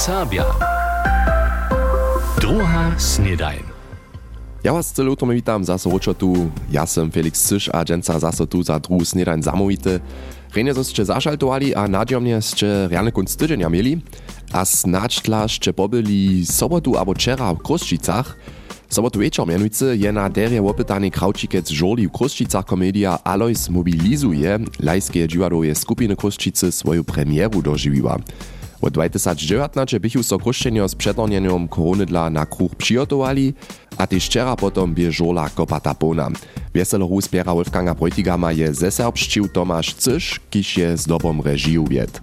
Serbia. Druga snedajn. Ja was celo to witam, zase ročo tu. Ja sam Felix Cyš a dženca zase tu za drugu snedajn zamovite. Rejne so ste zašaltovali a nadiomne ste kunst tydzienia mieli. A snadź tla ste pobyli sobotu abo wczera w Kroszczycach. Sobotu wieczor mianujcy je na derje opytany kraučikec żoli komedia Alois mobilizuje lajskie dziwadowe skupiny Kroszczycy swoją premieru dożywiła. Od 2019 bychu so krušćenjo z předornjenjom koronydla na kruh přijotowali, a tež včera potom bie žola kopata pona. Wieseloru spiera Wolfganga Bräutigama je ze serbšćiv Tomaš Cyš, kiž je z dobom režiju vied.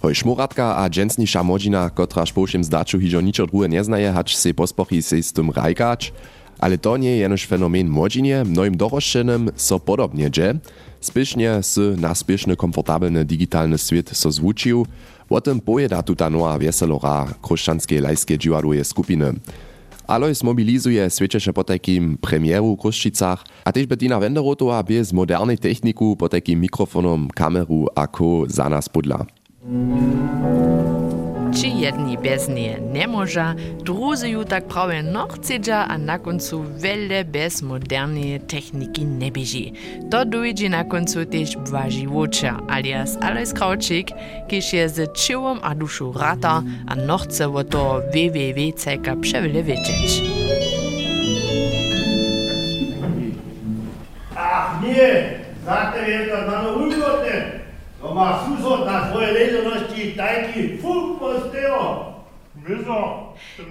Hoj šmuratka a dżensnisza modzina, kotraż po všem zdaču hižo ničo druhe neznaje, hač se pospochi se z tym rajkač, ale to nie jenož fenomen modzinie, mnoim doroščenym so podobnie dže, spišnie s na spišny komfortabilny digitalny svět so zvučił, o tym pojeda tuta nowa wieselora kruszczanskiej lajskie dziwaduje skupiny. Alois mobilizuje świeczesze po takim premieru w Kruszczycach, a też Bettina Wenderotowa bez modernej techniku po takim mikrofonom, kameru a ko za nas podla. Či jedni bez nie nie może, drudzy ju tak prawie nochcedza, a na wiele bez modernej techniki nie bieži. To dojdzie na bwaži woča, alias Alois Kraučik, kiż je z čivom a dušu rata a nochce o to www.ceka przewile wiedzieć. Ach nie, ulgotne. To oma susodna svoje ležanosti taki fuk postejo.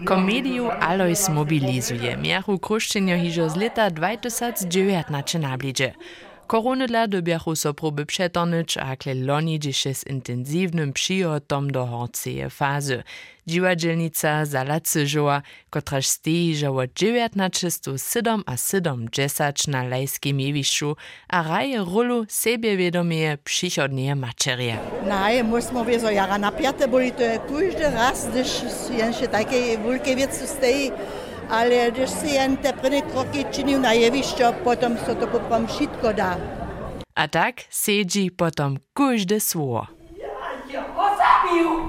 Komedijo Alois mobilizuje. Mjahu Kruščenjo hižo z leta 2009 nače nabliže. Koronydla dobiachu so próby przetornyć, a kle loni dziś z intensywnym przyjotom do horceje fazy. Dziwadzielnica Zala Cyżowa, kotraż od 1907 a 70 na lejskim jewiszu, a raje rolu sebiewiadomie przychodnie maczerie. Nej, musimy że jara napięte byli to każdy raz, gdyż jeszcze takie wielkie wiece stoi, ale když si jen te první kroky činil na jevišťo, potom sa so to poprom všetko dá. A tak sedí potom každé svo. Ja, ja! Ja, ja,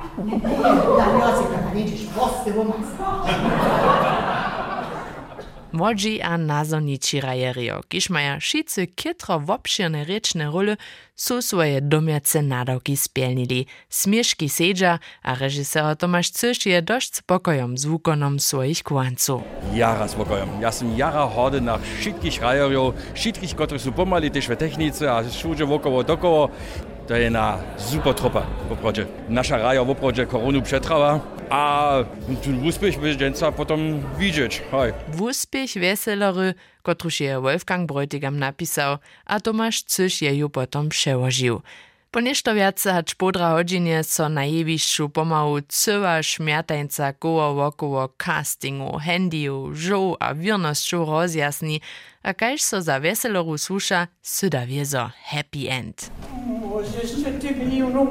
ja, ja, ja, ja, ja, ja, Młodzi a nazornici rajerio, kiż maja wszyscy kitro wobširne rečne role, su swoje domiace nadawki spielnili. Smieszki sedza, a reżyser Tomasz Cysz je dość spokojom z wukonom swoich kłanców. Jara spokojom. Ja sam jara hody na wszystkich rajerów, wszystkich, którzy są pomali też w technice, a wszędzie wokoło dokoło. To je na super tropa w oprodzie. Nasza raja w oprodzie koronu przetrwała, a úspěch będzie potem widzieć. Hej. Wuspěch weselory, kotruž je Wolfgang Bräutigam napisał, a Tomasz Cysz je ju potom przełożył. Po nešto viace hač podra hodine so na jevišću pomalu cyła šmjatańca koło wokoło castingu, handyju, žoł a wirnosću rozjasni, a kaž so za weseloru słuša, syda wiezo happy end. Możesz ty milionów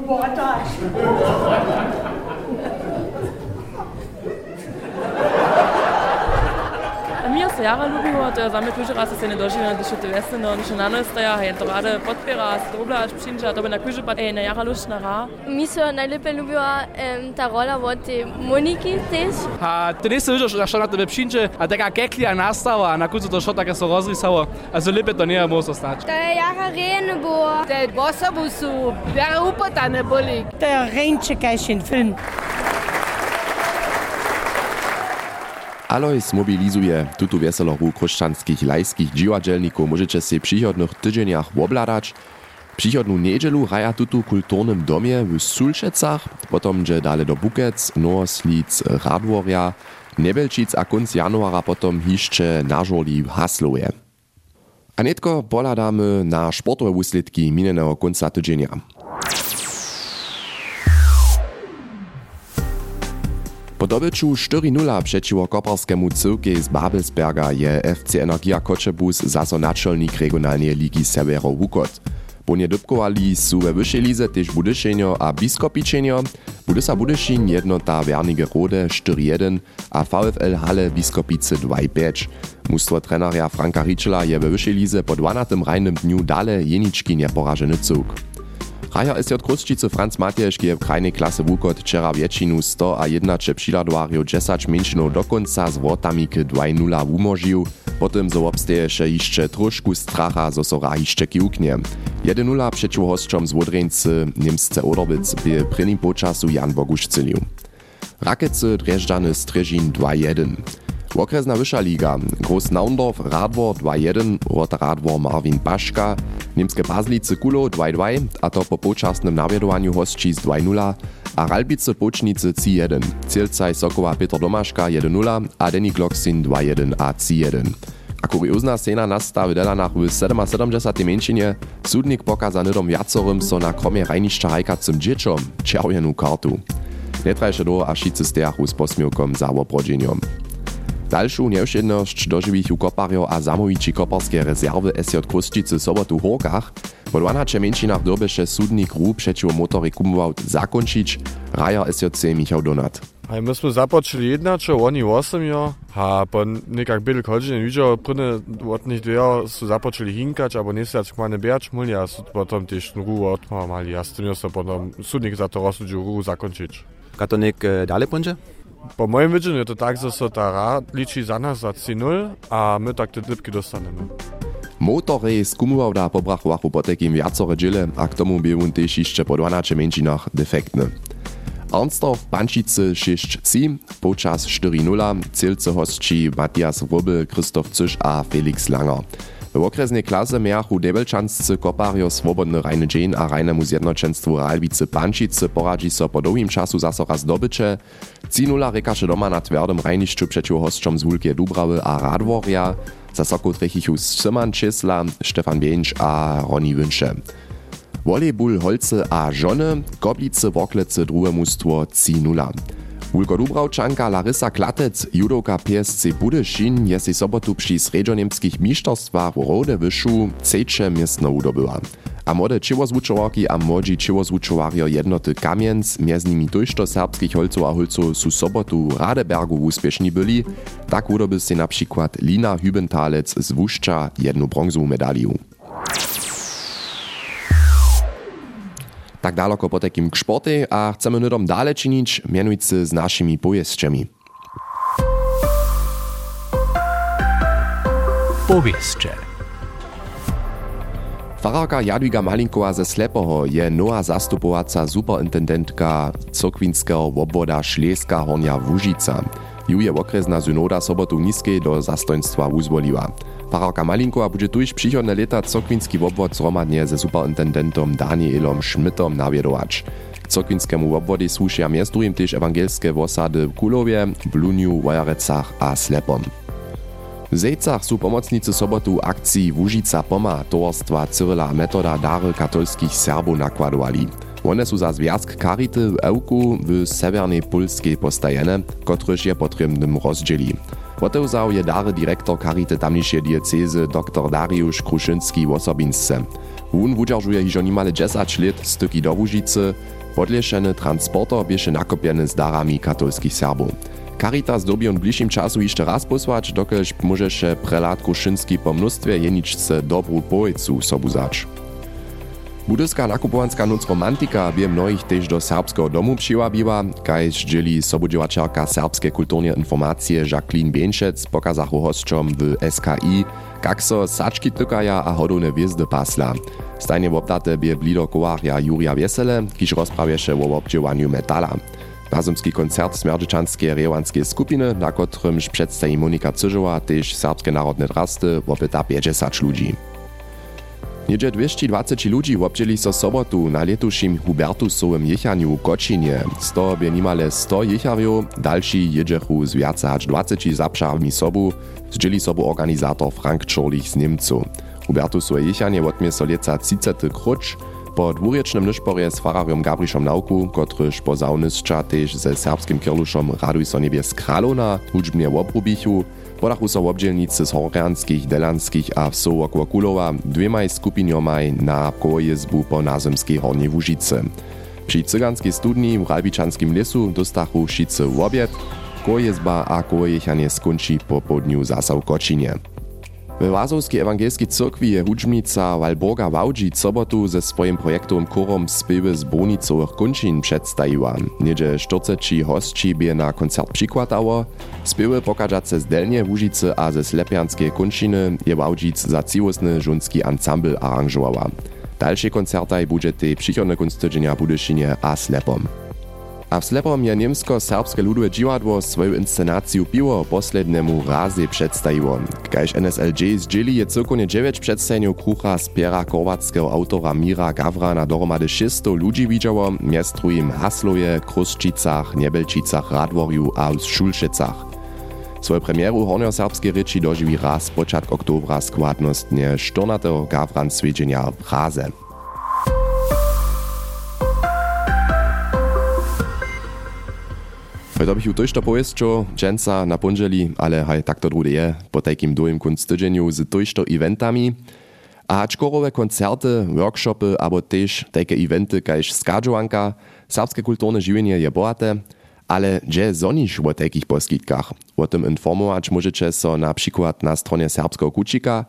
jara lubimo, to je za me kuži raz se ne doživljam, da še te vesne, no, še na nas staja, je to rade podpira, se to oblač přinča, to by na kuži pa, ej, na jara luš na ra. Mi se najlepiej lubiła em, ta rola od tej Moniki też. A ty nie słyszsz, że na tebe przyjdzie, a taka keklia nastała, a na końcu to szło takie so rozrysało, a so lepiej to nie może stać. To je jara rene było. Te bosobusu, wiara upotane boli. To je rejče kajšin film. Alois mobilizuje tutu wieseloru kruszczanskich lajskich dziwadzielników możecie się przychodnych tydzieniach obladać. Przychodną niedzielu raja tutu kulturnym domie w Sulczecach, potom gdzie dalej do Bukec, Norslic, Radworja, Nebelčic a konc januara potom hiszcze na żoli w Haslowie. A netko poladamy na sportowe úsledki minionego końca tydzienia. Po dobyciu 4-0 przeciwko koparskiemu cyłkie z Babelsberga je FC Energia Koczebus zaso naczelnik regionalnej ligi Severo Wukot. Po nie dybkowali su we wyższej lize też Budyszynio a Biskopiczynio. Budysa Budyszyn jednota Wernige Rode 4-1 a VfL Halle Biskopice 2-5. Mustwo treneria Franka Riczela je we wyższej lize po 12 rajnym dniu dale jeniczki nieporażeny cyłk. Raja Kruszčice Franz Matješk je w krajnej klasy Wukot wczera wieczinu 100 a 1 przyladowarju 10 minczynów do końca z wrotami k 2-0 umożił, potem zo obsteješe jeszcze troszkę stracha, zo so rahiščeky uknie. 1-0 przeciw hostom z Wodreńcy Niemsce Odowic by prynim počasu Jan Bogusz cylił. Rakece Dreżdżany Stryżin 2-1. Okresna wyższa liga. Groß Naundorf Radwor 2-1, Rot Radwor Marvin Baszka, Niemskie Bazlice Kulo 2-2, a to po počasnym nawiedowaniu hostči z 2-0, a Ralbice Počnice 3-1. Cielcaj Sokowa Peter Domaszka 1-0, a Denny Gloksin 2-1 a 3-1. A kuriozna scena nasta w Delanach w 77 męczynie, sudnik pokaza nydom wiacorym so na kromie rajniszcza hajkacym dzieciom czerwienu kartu. Netrajsze do a šice stejachu z posmiewkom za obrodzeniom. Dalszą nieuszczędność dożywichu koparjo a zamowici koparskie rezerwy SJ Kruszczycy sobotu w Horkach, po 12 męczynach dobysze sudnik rú przeciw motory kumował zakończyć, raja SJC Michał Donat. A my jednać, čo oni 8 jo, a po nekak byli hodźin widział, prynne od nich dwie su započali hinkać, albo nie siać kmane biać, muli, a su potom też rú odmali, a z tym jo potom sudnik za to rozsudził rú zakończyć. Katonik e, dalej będzie? Po widzeniu je to tak, że so ta ra liczy za nas za 3-0, a my tak te dybki dostanemy. Motory skumuwał da pobrachowachu po takim wiacore dziele, a k tomu był też jeszcze po 12 męczynach defektny. Arnstor w Pančice 6-3, počas 4-0, cielce hostči Matthias Wobel, Christoph Cysch a Felix Langer. W okresnej klasie miachu Debelčanscy kopario Swobodny Rajny Dzień a Rajnemu Zjednoczeństwu Ralbice Pančice poradzi so po długim czasu zaso raz dobycze. 3-0 rekaše doma na twardym rajniszczu przeciw hostom z Wulkie Dubrawy a Radworja, za soku trechichu Czysla, Stefan Bieńcz a Roni Wünsze. Volejbul Holce a Żony, Koblice Woklece drugie mustwo 3-0. Wulko Dubravčanka Larisa Klatec, judoka PSC Budyšin, je si sobotu przy sredžoniemskich mistrzostwach w Rode Wyszu trzecie miestno udobyła. A młode čiwozvučowarki a młodzi čiwozvučowarjo jednoty Kamienc, między nimi tojšto serbskich holców a holców su sobotu w Radebergu uspieszni byli, tak udoby si na Lina Hübentalec z Wuszcza jedną brązową medalię. Tak daleko po takim kšporty a chcemy nudom dalej czynić, mianujcy z naszymi pojeźdźami. Powieście. Fararka Jadwiga Malinkowa ze Slepoho je nowa zastupowaca superintendentka cokwinskeho obwoda Šleska Hornia Łužica. Ju je okresna synoda sobotu niskiej do zastojństwa uzwoliła. Fararka Malinkowa będzie tuż przychodne lata cokwinski obwod zromadnie ze superintendentom Danielom Schmidtom nawiedować. K cokwinskému obwodzie słušia między drugim też ewangelskie osady w Kulowie, Bluniu, Wojarecach a Slepom. W Zejcach su pomocnicy sobotu akcji Łužica Poma towarstwa Cyryla Metoda Dary katolskich Serbów nakładowali. One su za związk Karity w Ełku w severnej Polskiej postajene, kotryż je potrzebnym rozdzieli. Potełzał je dary dyrektor Karity tamniejszej diecezy dr Dariusz Kruszynski w Osobinsce. Wun wudzierżuje hižo nimale 10 lat styki do Łužicy, podleszeny transporter bieše nakopieny z darami katolskich Serbów. Caritas dobi on w bliższym czasu jeszcze raz posłać, dokelż może się prelat Kruszynski po mnóstwie jeniczce dobrą poecu sobuzać. Budyska nakupowanska noc romantika bie mnohich też do serbskiego domu przyłabiła, kajż dzieli sobudziewaczarka serbskie kulturne informacje Jacqueline Bieńszec pokazachu hostom w SKI, jak so saczki tykaja a hodowne wjezdy pasla. Stajnie w obdate bie blido kowarja Juria Wiesele, kiż rozprawieše o obdziewaniu metala. Razumski koncert Smerdżyczanskie rewanskie skupiny, na którymś przedstawi Monika Cyżowa, też serbskie narodne drasty, opyta 50 ludzi. Niedzie 220 ludzi obdzieli so sobotu na letušim Hubertusowym jechaniu w Kočinie. Z toho bie nimale 100 jechariów, dalsi jedzechu z viac hač 20 zapšarmi sobu, zdzieli sobu organizator Frank Czorlich z Niemcu. Hubertusowe jechanie odmie so leca 30 krucz, po dwurečnym nyšporje z farariom Gabrišom Nauku, kotryż po zaunyscza też ze serbskim kirluszom Raduj so niebies Kralona, hudźbnie obrubichu, podachu so obdzielnicy z Horjanskich, Delanskich a wsoł okło Kulowa dwiemaj skupiniomaj na kojezbu po nazemskiej Hornej Łužice. Przy cyganskiej studni w Ralbiczanskim lesu dostachu šice w obiad, kojezba a kojechanie skończy po południu zasa w Kočinie. W Wazowskiej Ewangelskiej Cyrkwi je hudźbnica Walborga Wałdzi sobotu ze swoim projektowym korom spiewy z bonicowych kunčin przedstawiła. Niedzie 40 hostci bie na koncert przykładało. Spiewy pokażace z Delnie Łużycy a ze Slepianskie kunčiny je Wałdzic za ciłosny żunski ensemble aranżowała. Dalsze koncertaj będzie tej przychodne kunstydzenia Budyszynie a Slepom. A w Slepom je niemsko-serbskie ludové dziwadło swoją inscenację piło poslednemu razie przedstawiło. Kajż NSLJ zdzieli je cyrkonie 9 przedstawień krucha z piera korwackiego autora Mira Gavrana dohromady 600 ludzi widziało, miestru im Hasloje, Kruszczycach, Niebelčicach, Radworju a Szulszycach. Swoje premieru hornioserbskiej ryczy dożywi raz początek oktobra składnostnie 14. Gavran swiedzienia w Praze. To bych ju też to powiedział, dżęca na ponżeli, ale haj, tak to drugie je, po takim długim kunst tydzieniu z eventami. A czkorowe koncerty, workshopy, albo też takie eventy, kajż skadżowanka, serbskie kulturne żywienie je bohate, ale gdzie zonisz o takich poskitkach? O tym informować możecie so na przykład na stronie serbskiego kucika,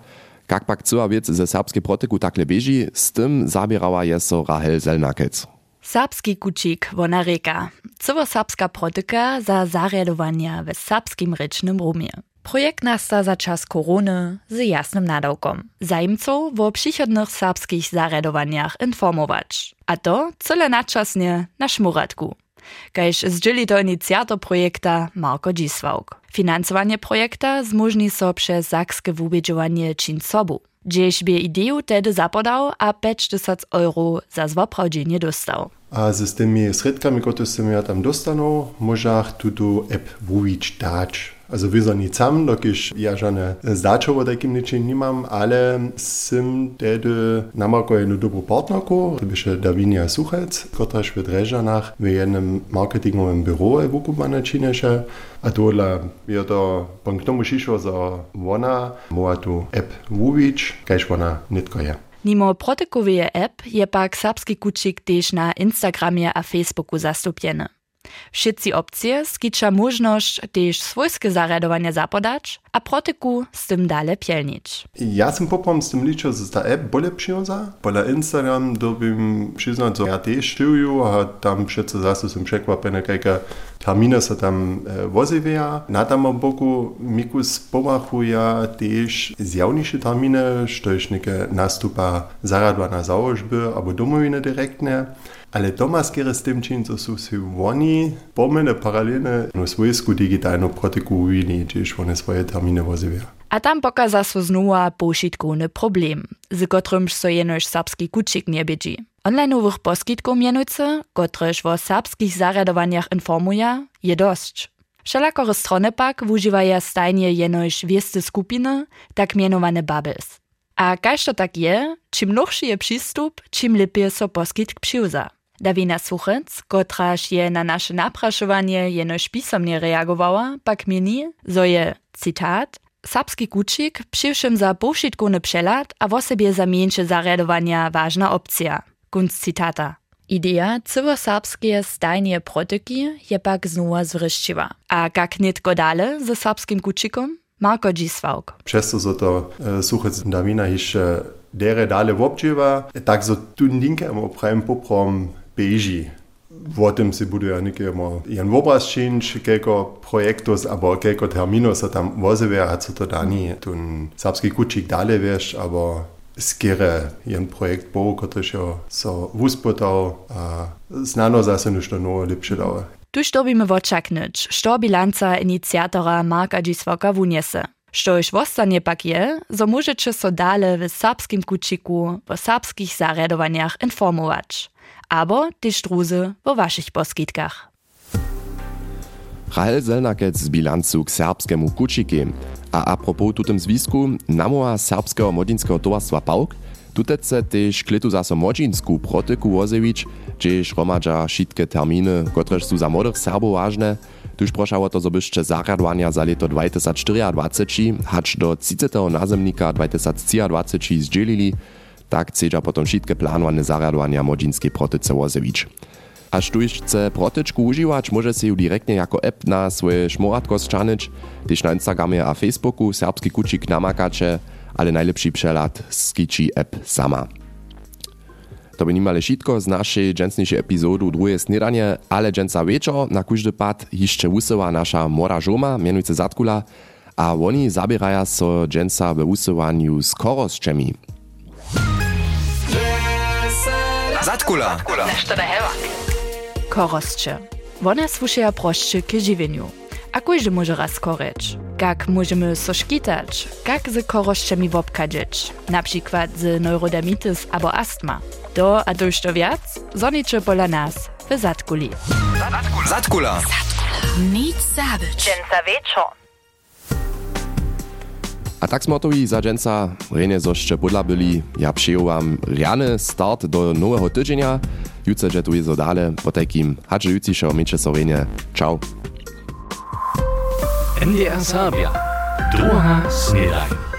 jak pak cała wiec ze serbskiej protyku takle bieži, z tym zabierała je so Rahel Zelnakec. Serbski kucik wona reka. Cywo serbska protyka za zarjadowania w serbskim rycznym rumie. Projekt nasta za czas korony z jasnym nadawkom. Zajmców o przychodnych serbskich zarjadowaniach informować. A to cyle naczasnie na szmuratku. Kajż zdzieli to inicjator projekta Marko Dziswałk. Finansowanie projekta zmożni so przez zakskie wubiedziowanie czyn sobu. Gdzieś bie ideju tedy zapodał, a 5000 euro za zwoprawdzenie dostał. A z tymi środkami, które ja tam dostanął, możach tu app wujić dać. Also wir sind nicht zusammen, da kim ničem nimam, ale sim tedy namako jednu dobrú partnerku, to byše Davinia Suchec, kotraž v Drežanach v jednom marketingovém byroo vukupane čineše. A tohle je to pan k tomu šišo za ona, moja tu app Vuvič, kajž ona nitko je. Nimo protekoweje app. Je pak serbski kučik tež na Instagramie a Facebooku zastupjene. Wszyscy opcje skicza możność też swojskie zarjadowanie zapodać, a protyku z tym dalej pielnić. Ja sam popom z tym liczę, że ta app bole przyjąza. Pola Instagram dobym przyznać, że ja też sztyju, a tam przecież zase sam przekłapene, jaka terminy se tam e, wozywia. Na tam boku Mikus pomachuje też zjawniejsze terminy, sztoś niekie nastupa zaradwana założby, albo domowiny dyrektne. Ale doma skiery z tym czym, co są się oni, pomene paralelne, no swojsku digitalną protyku ujili, gdzieś one swoje terminy wozywia. A tam pokaza so znowa pošitkowny problem, z kotrymž so jenož serbski kučik nie biedzi. Onlineowych poskitków mianujcy, kotryż o serbskich zarjadowaniach informuje, je dość. Wszelakore strony pak wużywają stajnie jenož wiesty skupiny, tak mianowane bubbles. A kaž to tak je, czym nowszy je przystup, czym lepiej so poskitk przyuza. Davina Suchec, kotraž je na naše naprašovanie jenož písomne reagowała, pak mieni, zo je, citat, Serbski kučik přiwšim za powšitkowny przelat a w sobie za mniejsze zarjadowania ważna opcja. Kunst citata. Idea cywoserbskie stajnie protyki je pak znowu zwryściła. A jak nitko dale ze serbskim kučikom? Marko Dziswałk. Przez to, że to e, Suchec Davina jeszcze dere dale wobdźiewa, tak so tu linkę oprajem poprom beži. O tym si budu ja neke mo jen obraz činč, keko projektos, abo keko termino se tam vozeve, a co to dani, tun serbski kučik dale veš, abo skere jen projekt bo, kotož jo so vuspotał, a znano zase nešto novo lepše dało. Tuż dobimy woczaknyć, što bilanca inicjatora Marka Dziswoka wuniese. Što już wostanie pak je, so możecie so dale w serbskim kučiku, w serbskich zarjadowaniach informować aber die Struse wo waszych poskitkach. Rahel Zelnakec z bilancu k serbskemu kučiki. A apropos tutem zwisku, namoa serbskiego modinskiego towarstwa PAUK, tutece też klitu zaso modzinsku protyku wozewić, gdzieś romadza wszystkie terminy, kotreż są za młodych Serbów ważne, tuż proszało to zobyszcze zaradwania za leto 2024, hacz do 30. nazemnika 2023 zdzielili, tak chcedza potom wszystkie planowane zarjadowania modzinskiej protyce wozewić. A tuż chce protyczku używać, może się ju direktnie jako app na swoje szmoratko zczanyć, też na Instagramie a Facebooku serbski kucik namakacie, ale najlepszy przelad skiči app sama. To by nimale šitko z naszej dżęsniejszej epizodu drugie snidanie, ale dżęca wieczor na każdy pad jeszcze usyła nasza mora żoma, mianujce Zatkula, a oni zabierają so dżęca we usywaniu z korosczemi. Zatkula. Koroscze. One słyszają proszczy k żywieniu. A każdy może raz koreć. Jak możemy so szkitać? Jak z koroszczemi wobkadzieć? Na przykład z neurodermitis albo astma. To a to już to wiac? Zonicze pola nas w Zatkuli. Zatkula. Nic zabyć. Dżęca wieczor. A tak smotowi za dżęca renie zoszcze podla byli, ja przyjął wam riany start do nowego tydzienia. Jutro że tu jest dale, po takim hadże jutrzejszego miecze so renie. Ciao. NDR Sabia. Druga snedaj.